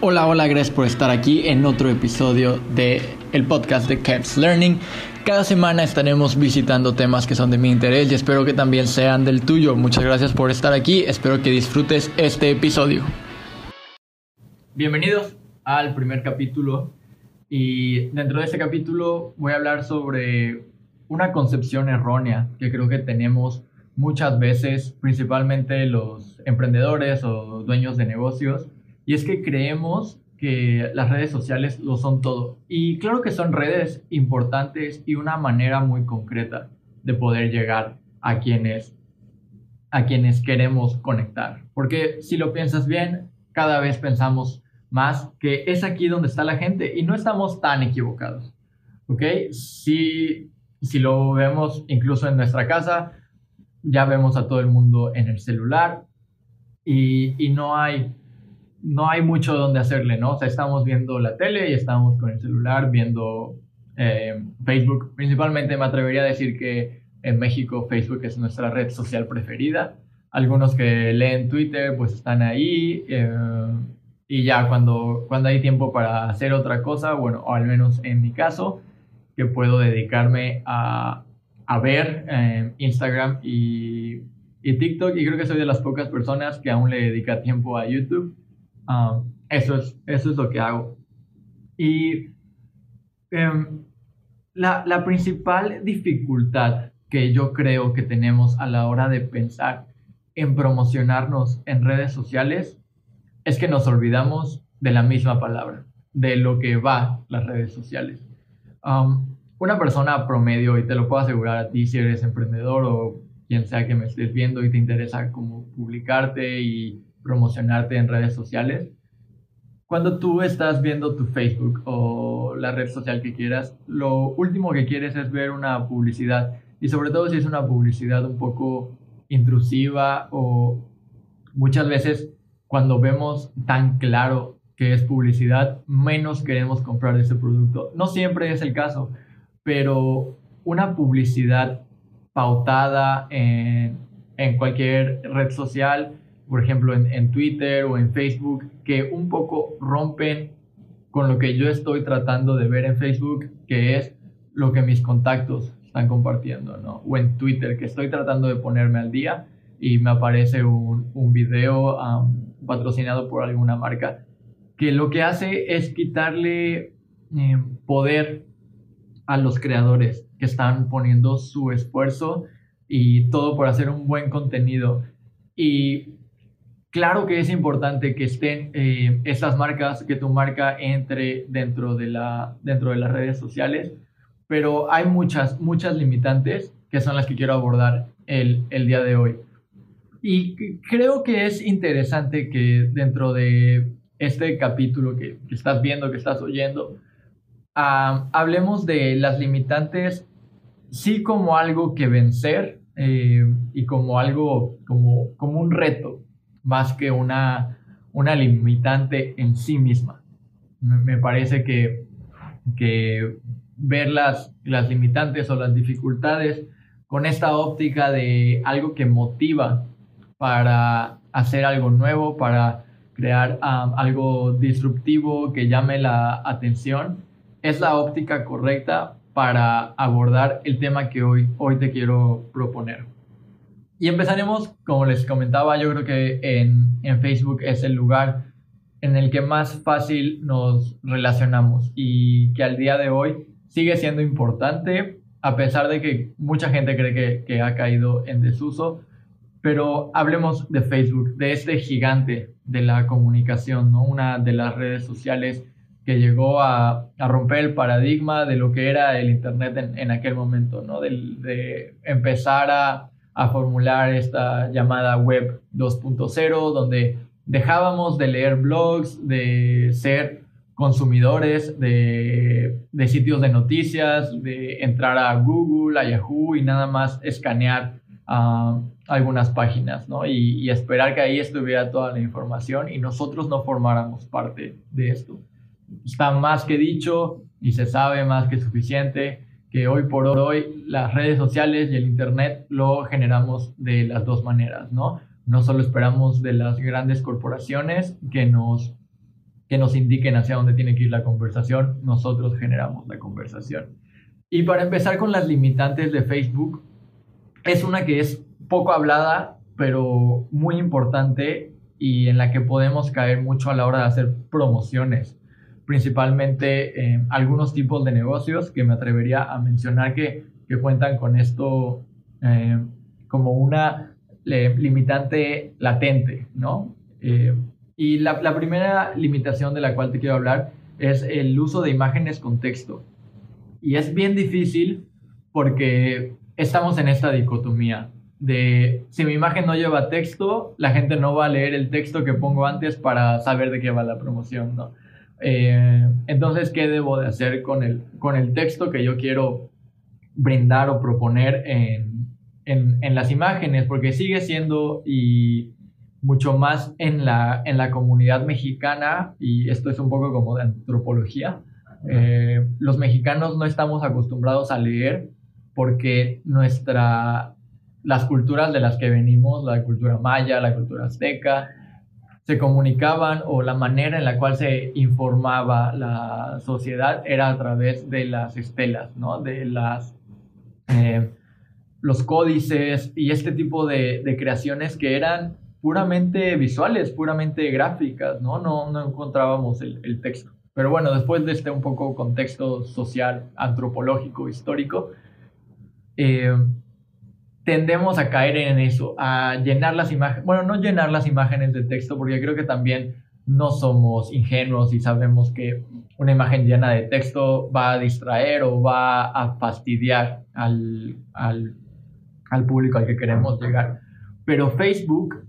Hola, hola, gracias por estar aquí en otro episodio de el podcast de Caps Learning. Cada semana estaremos visitando temas que son de mi interés y espero que también sean del tuyo. Muchas gracias por estar aquí, espero que disfrutes este episodio. Bienvenidos al primer capítulo y dentro de este capítulo voy a hablar sobre una concepción errónea que creo que tenemos muchas veces, principalmente los emprendedores o dueños de negocios, y es que creemos que las redes sociales lo son todo. Y claro que son redes importantes y una manera muy concreta de poder llegar a quienes a quienes queremos conectar. Porque si lo piensas bien, cada vez pensamos más que es aquí donde está la gente y no estamos tan equivocados. ¿Ok? Si, si lo vemos incluso en nuestra casa, ya vemos a todo el mundo en el celular y, y no hay no hay mucho donde hacerle, ¿no? O sea, estamos viendo la tele y estamos con el celular viendo eh, Facebook. Principalmente me atrevería a decir que en México Facebook es nuestra red social preferida. Algunos que leen Twitter pues están ahí eh, y ya cuando, cuando hay tiempo para hacer otra cosa, bueno, o al menos en mi caso, que puedo dedicarme a, a ver eh, Instagram y, y TikTok y creo que soy de las pocas personas que aún le dedica tiempo a YouTube Ah, eso, es, eso es lo que hago. Y em, la, la principal dificultad que yo creo que tenemos a la hora de pensar en promocionarnos en redes sociales es que nos olvidamos de la misma palabra, de lo que va las redes sociales. una persona promedio, y te lo puedo asegurar a ti si eres emprendedor o quien sea que me estés viendo y te interesa como publicarte y promocionarte en redes sociales. Cuando tú estás viendo tu Facebook o la red social que quieras, lo último que quieres es ver una publicidad. Y sobre todo si es una publicidad un poco intrusiva o muchas veces cuando vemos tan claro que es publicidad, menos queremos comprar ese producto. No siempre es el caso, pero una publicidad pautada en, en cualquier red social por ejemplo, en, Twitter o en Facebook, que un poco rompen con lo que yo estoy tratando de ver en Facebook, que es lo que mis contactos están compartiendo, ¿no? O en Twitter, que estoy tratando de ponerme al día y me aparece un, un video patrocinado por alguna marca, que lo que hace es quitarle eh, poder a los creadores que están poniendo su esfuerzo y todo por hacer un buen contenido. Y Claro que es importante que estén eh, estas marcas, que tu marca entre dentro de, la, dentro de las redes sociales, pero hay muchas, muchas limitantes que son las que quiero abordar el, el día de hoy. Y creo que es interesante que dentro de este capítulo que, estás viendo, que estás oyendo, ah, hablemos de las limitantes, sí como algo que vencer eh, y como algo, como, como un reto, más que una, una limitante en sí misma. Me parece que, que ver las, las limitantes o las dificultades con esta óptica de algo que motiva para hacer algo nuevo, para crear um, algo disruptivo que llame la atención, es la óptica correcta para abordar el tema que hoy, hoy te quiero proponer. Y empezaremos, como les comentaba, yo creo que en, en, Facebook es el lugar en el que más fácil nos relacionamos y que al día de hoy sigue siendo importante, a pesar de que mucha gente cree que, que ha caído en desuso. Pero hablemos de Facebook, de este gigante de la comunicación, ¿no? una de las redes sociales que llegó a, a, romper el paradigma de lo que era el Internet en, en aquel momento, ¿no? de, de empezar a a formular esta llamada web 2.0, donde dejábamos de leer blogs, de ser consumidores de, sitios de noticias, de entrar a Google, a Yahoo y nada más escanear ah, algunas páginas, ¿no? Y, y, esperar que ahí estuviera toda la información y nosotros no formáramos parte de esto. Está más que dicho y se sabe más que suficiente hoy por hoy las redes sociales y el Internet lo generamos de las dos maneras, ¿no? No solo esperamos de las grandes corporaciones que nos, que nos indiquen hacia dónde tiene que ir la conversación, nosotros generamos la conversación. Y para empezar con las limitantes de Facebook, es una que es poco hablada, pero muy importante y en la que podemos caer mucho a la hora de hacer promociones, principalmente en algunos tipos de negocios que me atrevería a mencionar que, que cuentan con esto eh, como una limitante latente, ¿no? Eh, y la, la, primera limitación de la cual te quiero hablar es el uso de imágenes con texto. Y es bien difícil porque estamos en esta dicotomía de si mi imagen no lleva texto, la gente no va a leer el texto que pongo antes para saber de qué va la promoción, ¿no? Eh, entonces, ¿qué debo de hacer con el, con el texto que yo quiero brindar o proponer en, en, en las imágenes? Porque sigue siendo y mucho más en la, en la comunidad mexicana, y esto es un poco como de antropología, eh, los mexicanos no estamos acostumbrados a leer porque nuestra, las culturas de las que venimos, la cultura maya, la cultura azteca, se comunicaban o la manera en la cual se informaba la sociedad era a través de las estelas, ¿no? De las, eh, los códices y este tipo de, creaciones que eran puramente visuales, puramente gráficas, ¿no? No, no encontrábamos el, el, texto. Pero bueno, después de este un poco contexto social, antropológico, histórico, eh, tendemos a caer en eso, a llenar las imágenes, bueno, no llenar las imágenes de texto, porque creo que también no somos ingenuos y sabemos que una imagen llena de texto va a distraer o va a fastidiar al, al, público al que queremos llegar. Pero Facebook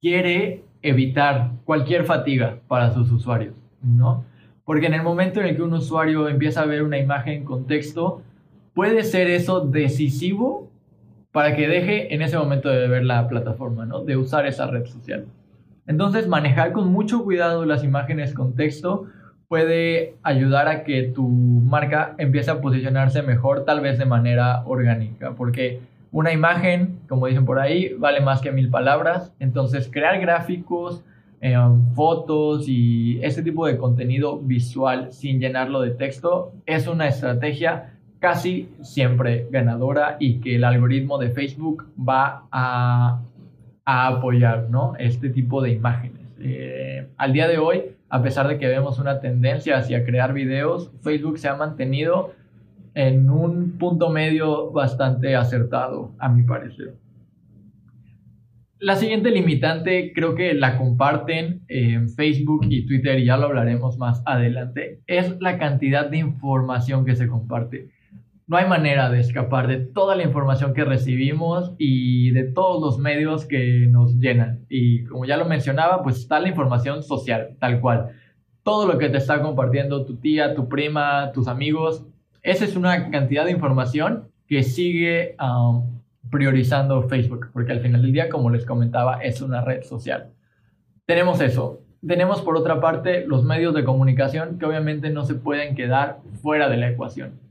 quiere evitar cualquier fatiga para sus usuarios, ¿no? Porque en el momento en el que un usuario empieza a ver una imagen con texto, puede ser eso decisivo para que deje en ese momento de ver la plataforma, ¿no? De usar esa red social. Entonces, manejar con mucho cuidado las imágenes con texto puede ayudar a que tu marca empiece a posicionarse mejor, tal vez de manera orgánica, porque una imagen, como dicen por ahí, vale más que mil palabras. Entonces, crear gráficos, eh, fotos y este tipo de contenido visual sin llenarlo de texto es una estrategia casi siempre ganadora y que el algoritmo de Facebook va a, apoyar ¿no? este tipo de imágenes. Eh, al día de hoy, a pesar de que vemos una tendencia hacia crear videos, Facebook se ha mantenido en un punto medio bastante acertado, a mi parecer. La siguiente limitante creo que la comparten en Facebook y Twitter y ya lo hablaremos más adelante, es la cantidad de información que se comparte. No hay manera de escapar de toda la información que recibimos y de todos los medios que nos llenan. Y como ya lo mencionaba, pues está la información social, tal cual. Todo lo que te está compartiendo tu tía, tu prima, tus amigos, esa es una cantidad de información que sigue um, priorizando Facebook, porque al final del día, como les comentaba, es una red social. Tenemos eso. Tenemos por otra parte los medios de comunicación que obviamente no se pueden quedar fuera de la ecuación.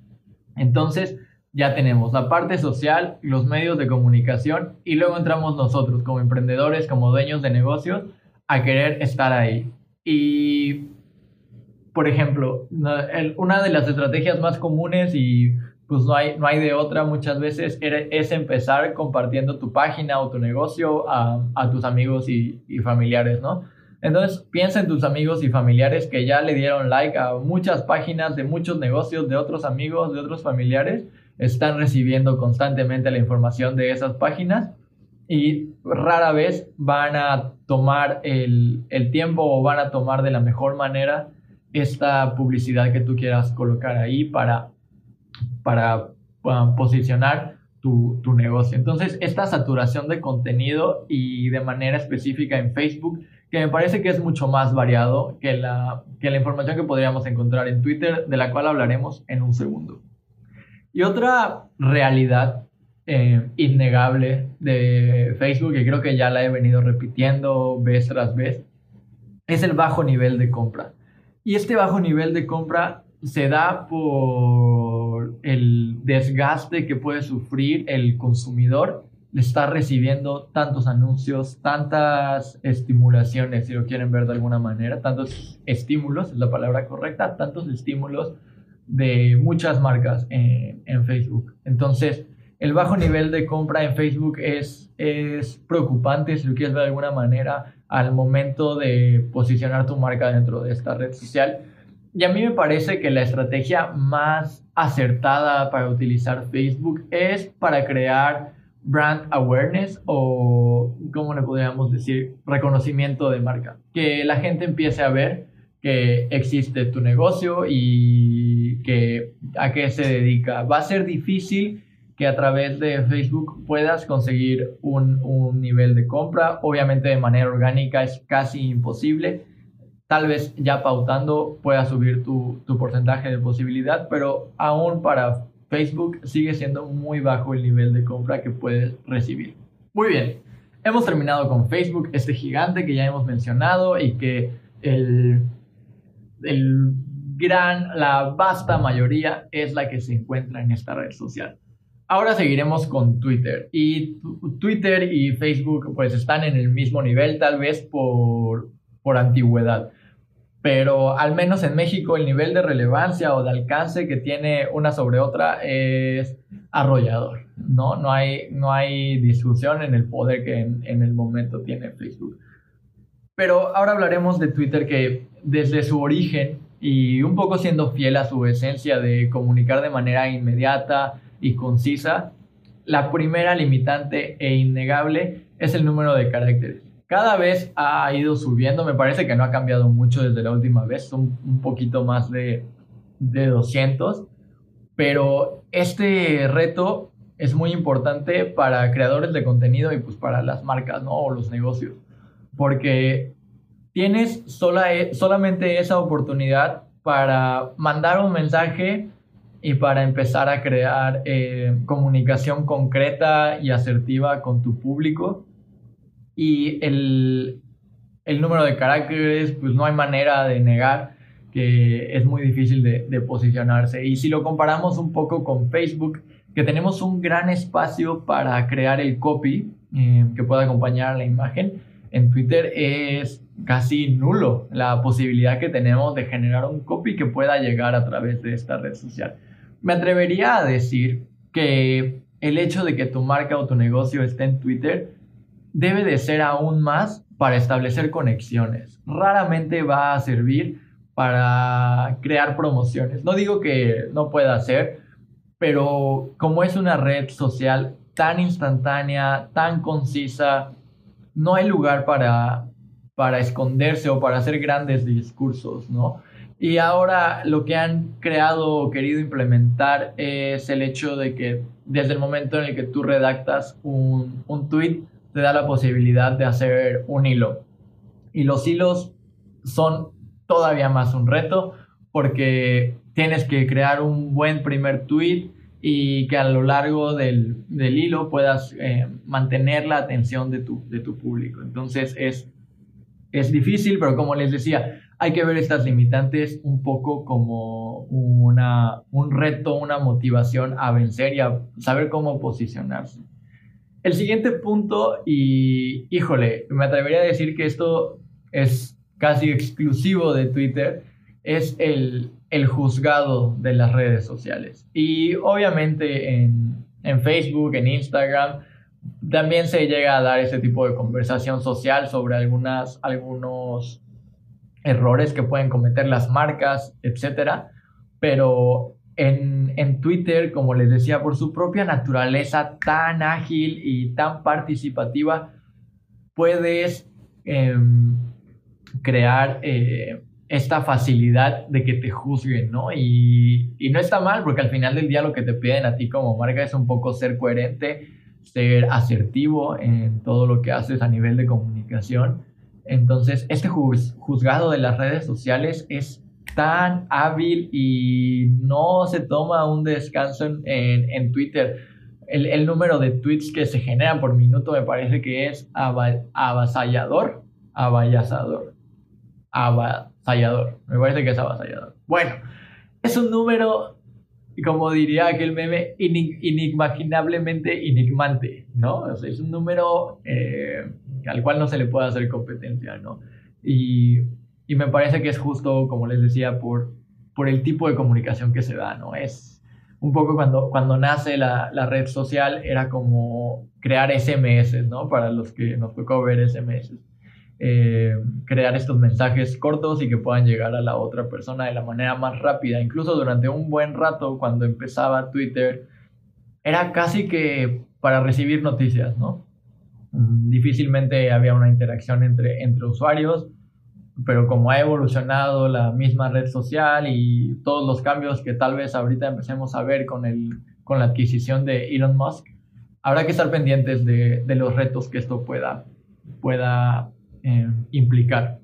Entonces, ya tenemos la parte social, los medios de comunicación y luego entramos nosotros como emprendedores, como dueños de negocios, a querer estar ahí. Y por ejemplo, una de las estrategias más comunes y pues no hay, no hay de otra muchas veces es empezar compartiendo tu página o tu negocio a, tus amigos y, familiares, ¿no? Entonces piensa en tus amigos y familiares que ya le dieron like a muchas páginas de muchos negocios de otros amigos, de otros familiares, están recibiendo constantemente la información de esas páginas y rara vez van a tomar el, el tiempo o van a tomar de la mejor manera esta publicidad que tú quieras colocar ahí para, para posicionar tu, tu, negocio. Entonces, esta saturación de contenido y de manera específica en Facebook, que me parece que es mucho más variado que la, que la información que podríamos encontrar en Twitter, de la cual hablaremos en un segundo. Y otra realidad eh, innegable de Facebook, que creo que ya la he venido repitiendo vez tras vez, es el bajo nivel de compra. Y este bajo nivel de compra se da por el desgaste que puede sufrir el consumidor está recibiendo tantos anuncios, tantas estimulaciones, si lo quieren ver de alguna manera, tantos estímulos, es la palabra correcta, tantos estímulos de muchas marcas en, Facebook. Entonces, el bajo nivel de compra en Facebook es, es preocupante, si lo quieres ver de alguna manera, al momento de posicionar tu marca dentro de esta red social. Y a mí me parece que la estrategia más acertada para utilizar Facebook es para crear brand awareness o, ¿cómo le podríamos decir? Reconocimiento de marca. Que la gente empiece a ver que existe tu negocio y que a qué se dedica. Va a ser difícil que a través de Facebook puedas conseguir un, un, nivel de compra. Obviamente de manera orgánica es casi imposible. Tal vez ya pautando puedas subir tu, tu porcentaje de posibilidad, pero aún para Facebook sigue siendo muy bajo el nivel de compra que puedes recibir. Muy bien, hemos terminado con Facebook, este gigante que ya hemos mencionado y que el, el gran, la vasta mayoría es la que se encuentra en esta red social. Ahora seguiremos con Twitter. Y Twitter y Facebook pues están en el mismo nivel, tal vez por, por antigüedad. Pero al menos en México el nivel de relevancia o de alcance que tiene una sobre otra es arrollador. No, no, hay, no hay discusión en el poder que en, en el momento tiene Facebook. Pero ahora hablaremos de Twitter que desde su origen y un poco siendo fiel a su esencia de comunicar de manera inmediata, y concisa, la primera limitante e innegable es el número de caracteres. Cada vez ha ido subiendo, me parece que no ha cambiado mucho desde la última vez, son un poquito más de, de 200, pero este reto es muy importante para creadores de contenido y pues para las marcas, ¿no? O los negocios, porque tienes sola, solamente esa oportunidad para mandar un mensaje y para empezar a crear eh, comunicación concreta y asertiva con tu público. Y el, el, número de caracteres, pues no hay manera de negar que es muy difícil de, de posicionarse. Y si lo comparamos un poco con Facebook, que tenemos un gran espacio para crear el copy eh, que pueda acompañar la imagen, en Twitter es casi nulo la posibilidad que tenemos de generar un copy que pueda llegar a través de esta red social me atrevería a decir que el hecho de que tu marca o tu negocio esté en Twitter debe de ser aún más para establecer conexiones. Raramente va a servir para crear promociones. No digo que no pueda ser, pero como es una red social tan instantánea, tan concisa, no hay lugar para, para esconderse o para hacer grandes discursos, ¿no? Y ahora lo que han creado o querido implementar es el hecho de que desde el momento en el que tú redactas un, un tweet, te da la posibilidad de hacer un hilo. Y los hilos son todavía más un reto porque tienes que crear un buen primer tweet y que a lo largo del, del hilo puedas eh, mantener la atención de tu, de tu público. Entonces es, es difícil, pero como les decía, hay que ver estas limitantes un poco como una, un reto, una motivación a vencer y a saber cómo posicionarse. El siguiente punto, y híjole, me atrevería a decir que esto es casi exclusivo de Twitter, es el, el juzgado de las redes sociales. Y obviamente en, en Facebook, en Instagram, también se llega a dar ese tipo de conversación social sobre algunas, algunos errores que pueden cometer las marcas, etcétera, pero en, en, Twitter, como les decía, por su propia naturaleza tan ágil y tan participativa, puedes em, crear eh, esta facilidad de que te juzguen, ¿no? Y, y, no está mal, porque al final del día lo que te piden a ti como marca es un poco ser coherente, ser asertivo en todo lo que haces a nivel de comunicación entonces, este juzgado de las redes sociales es tan hábil y no se toma un descanso en, Twitter. El, número de tweets que se generan por minuto me parece que es avasallador. Avasallador. Avasallador. Me parece que es avasallador. Bueno, es un número como diría aquel meme, inimaginablemente enigmante, ¿no? es un número eh, al cual no se le puede hacer competencia, ¿no? Y, y, me parece que es justo, como les decía, por, por el tipo de comunicación que se da, ¿no? Es un poco cuando, cuando nace la, la red social, era como crear SMS, ¿no? Para los que nos tocó ver SMS. Eh, crear estos mensajes cortos y que puedan llegar a la otra persona de la manera más rápida. Incluso durante un buen rato, cuando empezaba Twitter, era casi que para recibir noticias, ¿no? Mm, difícilmente había una interacción entre, entre usuarios, pero como ha evolucionado la misma red social y todos los cambios que tal vez ahorita empecemos a ver con, el, con la adquisición de Elon Musk, habrá que estar pendientes de, de los retos que esto pueda, pueda eh, implicar.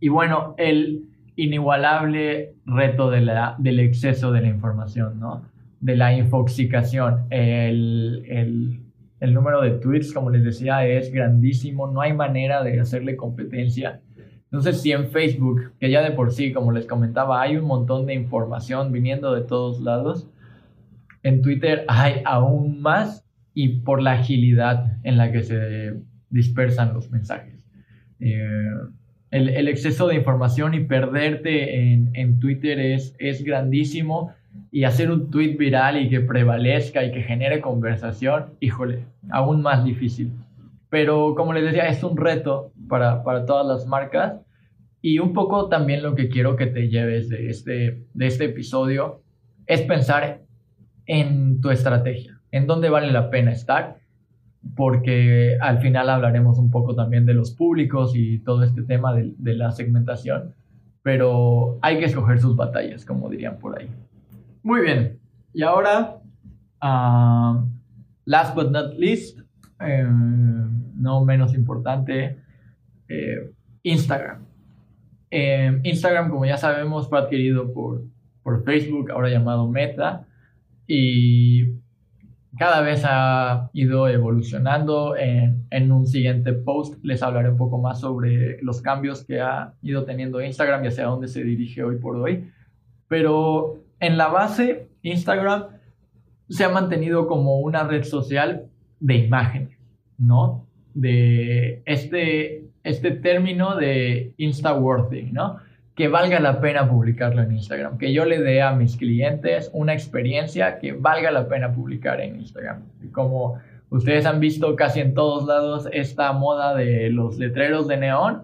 Y bueno, el inigualable reto de la, del exceso de la información, ¿no? De la infoxicación. El, el, el número de tweets, como les decía, es grandísimo. No hay manera de hacerle competencia. Entonces, si en Facebook, que ya de por sí, como les comentaba, hay un montón de información viniendo de todos lados, en Twitter hay aún más y por la agilidad en la que se dispersan los mensajes. Eh, el, exceso de información y perderte en, Twitter es, es grandísimo y hacer un tweet viral y que prevalezca y que genere conversación, híjole, aún más difícil. Pero como les decía, es un reto para, para todas las marcas y un poco también lo que quiero que te lleves de este, de este episodio es pensar en tu estrategia, en dónde vale la pena estar porque al final hablaremos un poco también de los públicos y todo este tema de, la segmentación, pero hay que escoger sus batallas, como dirían por ahí. Muy bien, y ahora, ah, last but not least, eh, no menos importante, eh, Instagram. Eh, Instagram, como ya sabemos, fue adquirido por, por Facebook, ahora llamado Meta, y cada vez ha ido evolucionando. En, en, un siguiente post les hablaré un poco más sobre los cambios que ha ido teniendo Instagram y hacia dónde se dirige hoy por hoy. Pero en la base, Instagram se ha mantenido como una red social de imágenes, ¿no? De este, este término de Insta-worthy, ¿no? que valga la pena publicarlo en Instagram, que yo le dé a mis clientes una experiencia que valga la pena publicar en Instagram. Como ustedes han visto casi en todos lados, esta moda de los letreros de neón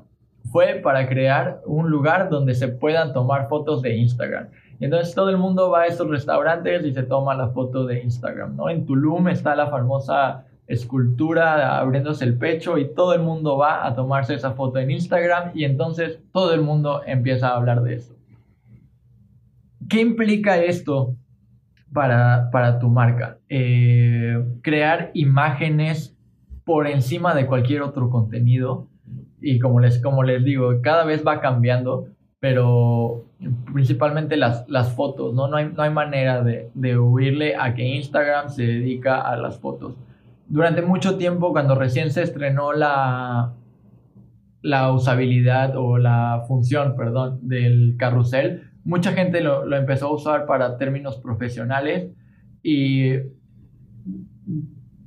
fue para crear un lugar donde se puedan tomar fotos de Instagram. Y entonces todo el mundo va a estos restaurantes y se toma la foto de Instagram, ¿no? En Tulum está la famosa escultura abriéndose el pecho y todo el mundo va a tomarse esa foto en Instagram y entonces todo el mundo empieza a hablar de eso. ¿Qué implica esto para, para tu marca? Eh, crear imágenes por encima de cualquier otro contenido y como les, como les digo, cada vez va cambiando, pero principalmente las, las fotos, ¿no? No hay, no hay manera de, de huirle a que Instagram se dedica a las fotos durante mucho tiempo, cuando recién se estrenó la, la usabilidad o la función, perdón, del carrusel, mucha gente lo, lo, empezó a usar para términos profesionales y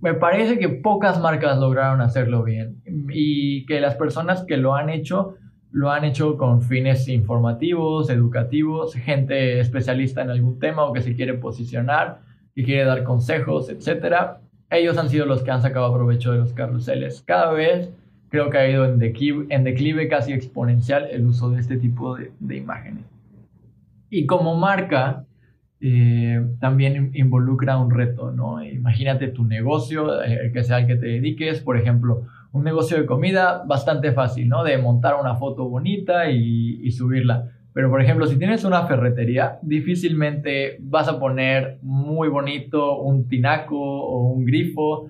me parece que pocas marcas lograron hacerlo bien y que las personas que lo han hecho lo han hecho con fines informativos, educativos, gente especialista en algún tema o que se quiere posicionar, que quiere dar consejos, etcétera ellos han sido los que han sacado provecho de los carruseles. Cada vez creo que ha ido en declive, en declive casi exponencial el uso de este tipo de, imágenes. Y como marca, eh, también involucra un reto, ¿no? Imagínate tu negocio, el que sea el que te dediques, por ejemplo, un negocio de comida bastante fácil, ¿no? De montar una foto bonita y, y subirla. Pero, por ejemplo, si tienes una ferretería, difícilmente vas a poner muy bonito un tinaco o un grifo.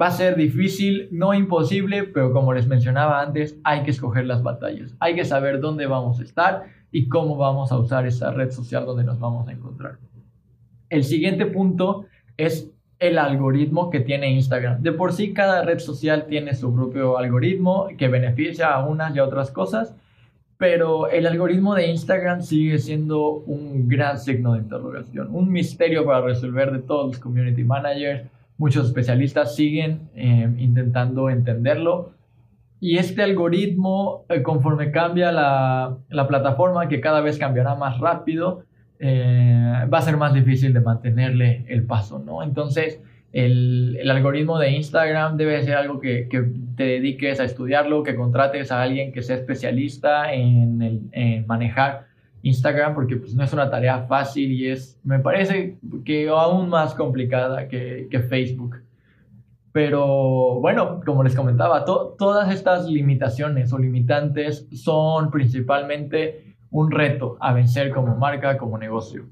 Va a ser difícil, no imposible, pero como les mencionaba antes, hay que escoger las batallas. Hay que saber dónde vamos a estar y cómo vamos a usar esa red social donde nos vamos a encontrar. El siguiente punto es el algoritmo que tiene Instagram. De por sí, cada red social tiene su propio algoritmo que beneficia a unas y a otras cosas pero el algoritmo de Instagram sigue siendo un gran signo de interrogación, un misterio para resolver de todos los community managers. Muchos especialistas siguen eh, intentando entenderlo. Y este algoritmo, eh, conforme cambia la, la, plataforma, que cada vez cambiará más rápido, eh, va a ser más difícil de mantenerle el paso, ¿no? Entonces, el, algoritmo de Instagram debe ser algo que, te dediques a estudiarlo, que contrates a alguien que sea especialista en, manejar Instagram, porque pues, no es una tarea fácil y es, me parece que aún más complicada que, Facebook. Pero bueno, como les comentaba, to, todas estas limitaciones o limitantes son principalmente un reto a vencer como marca, como negocio.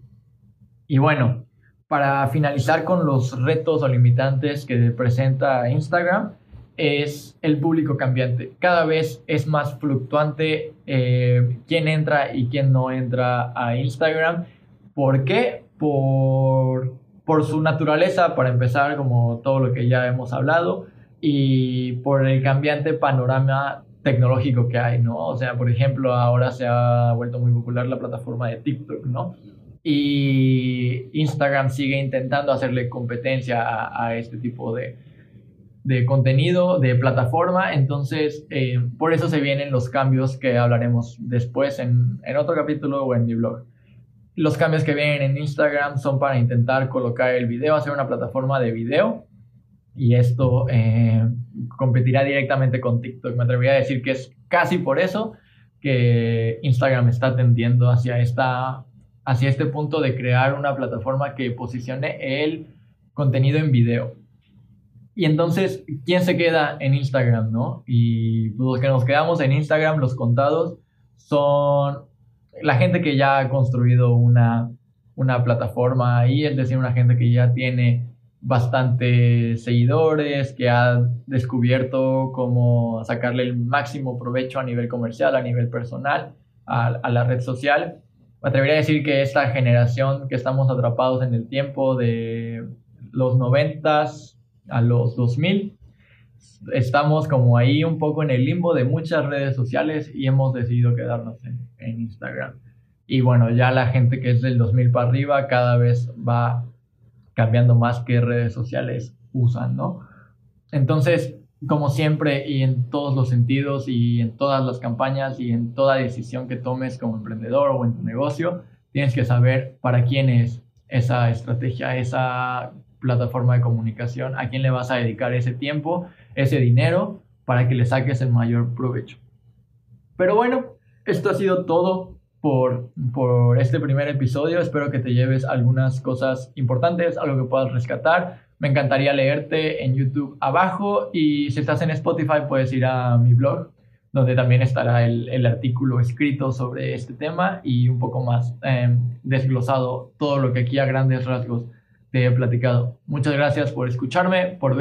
Y bueno, para finalizar con los retos o limitantes que presenta Instagram, es el público cambiante. Cada vez es más fluctuante eh, quién entra y quién no entra a Instagram. ¿Por qué? Por, por su naturaleza, para empezar, como todo lo que ya hemos hablado, y por el cambiante panorama tecnológico que hay, ¿no? O sea, por ejemplo, ahora se ha vuelto muy popular la plataforma de TikTok, ¿no? y Instagram sigue intentando hacerle competencia a, este tipo de, de, contenido, de plataforma. Entonces, eh, por eso se vienen los cambios que hablaremos después en, en, otro capítulo o en mi blog. Los cambios que vienen en Instagram son para intentar colocar el video, hacer una plataforma de video. Y esto eh, competirá directamente con TikTok. Me atrevería a decir que es casi por eso que Instagram está tendiendo hacia esta hacia este punto de crear una plataforma que posicione el contenido en video. Y entonces, ¿quién se queda en Instagram, no? Y los que nos quedamos en Instagram, los contados, son la gente que ya ha construido una, una plataforma ahí, es decir, una gente que ya tiene bastantes seguidores, que ha descubierto cómo sacarle el máximo provecho a nivel comercial, a nivel personal, a, la red social me atrevería a decir que esta generación que estamos atrapados en el tiempo de los 90 a los 2000, estamos como ahí un poco en el limbo de muchas redes sociales y hemos decidido quedarnos en, en Instagram. Y bueno, ya la gente que es del 2000 para arriba cada vez va cambiando más qué redes sociales usan, ¿no? Entonces, como siempre y en todos los sentidos y en todas las campañas y en toda decisión que tomes como emprendedor o en tu negocio, tienes que saber para quién es esa estrategia, esa plataforma de comunicación, a quién le vas a dedicar ese tiempo, ese dinero para que le saques el mayor provecho. Pero bueno, esto ha sido todo por, por este primer episodio. Espero que te lleves algunas cosas importantes, algo que puedas rescatar me encantaría leerte en YouTube abajo y si estás en Spotify puedes ir a mi blog donde también estará el, el artículo escrito sobre este tema y un poco más em, desglosado todo lo que aquí a grandes rasgos te he platicado. Muchas gracias por escucharme, por ver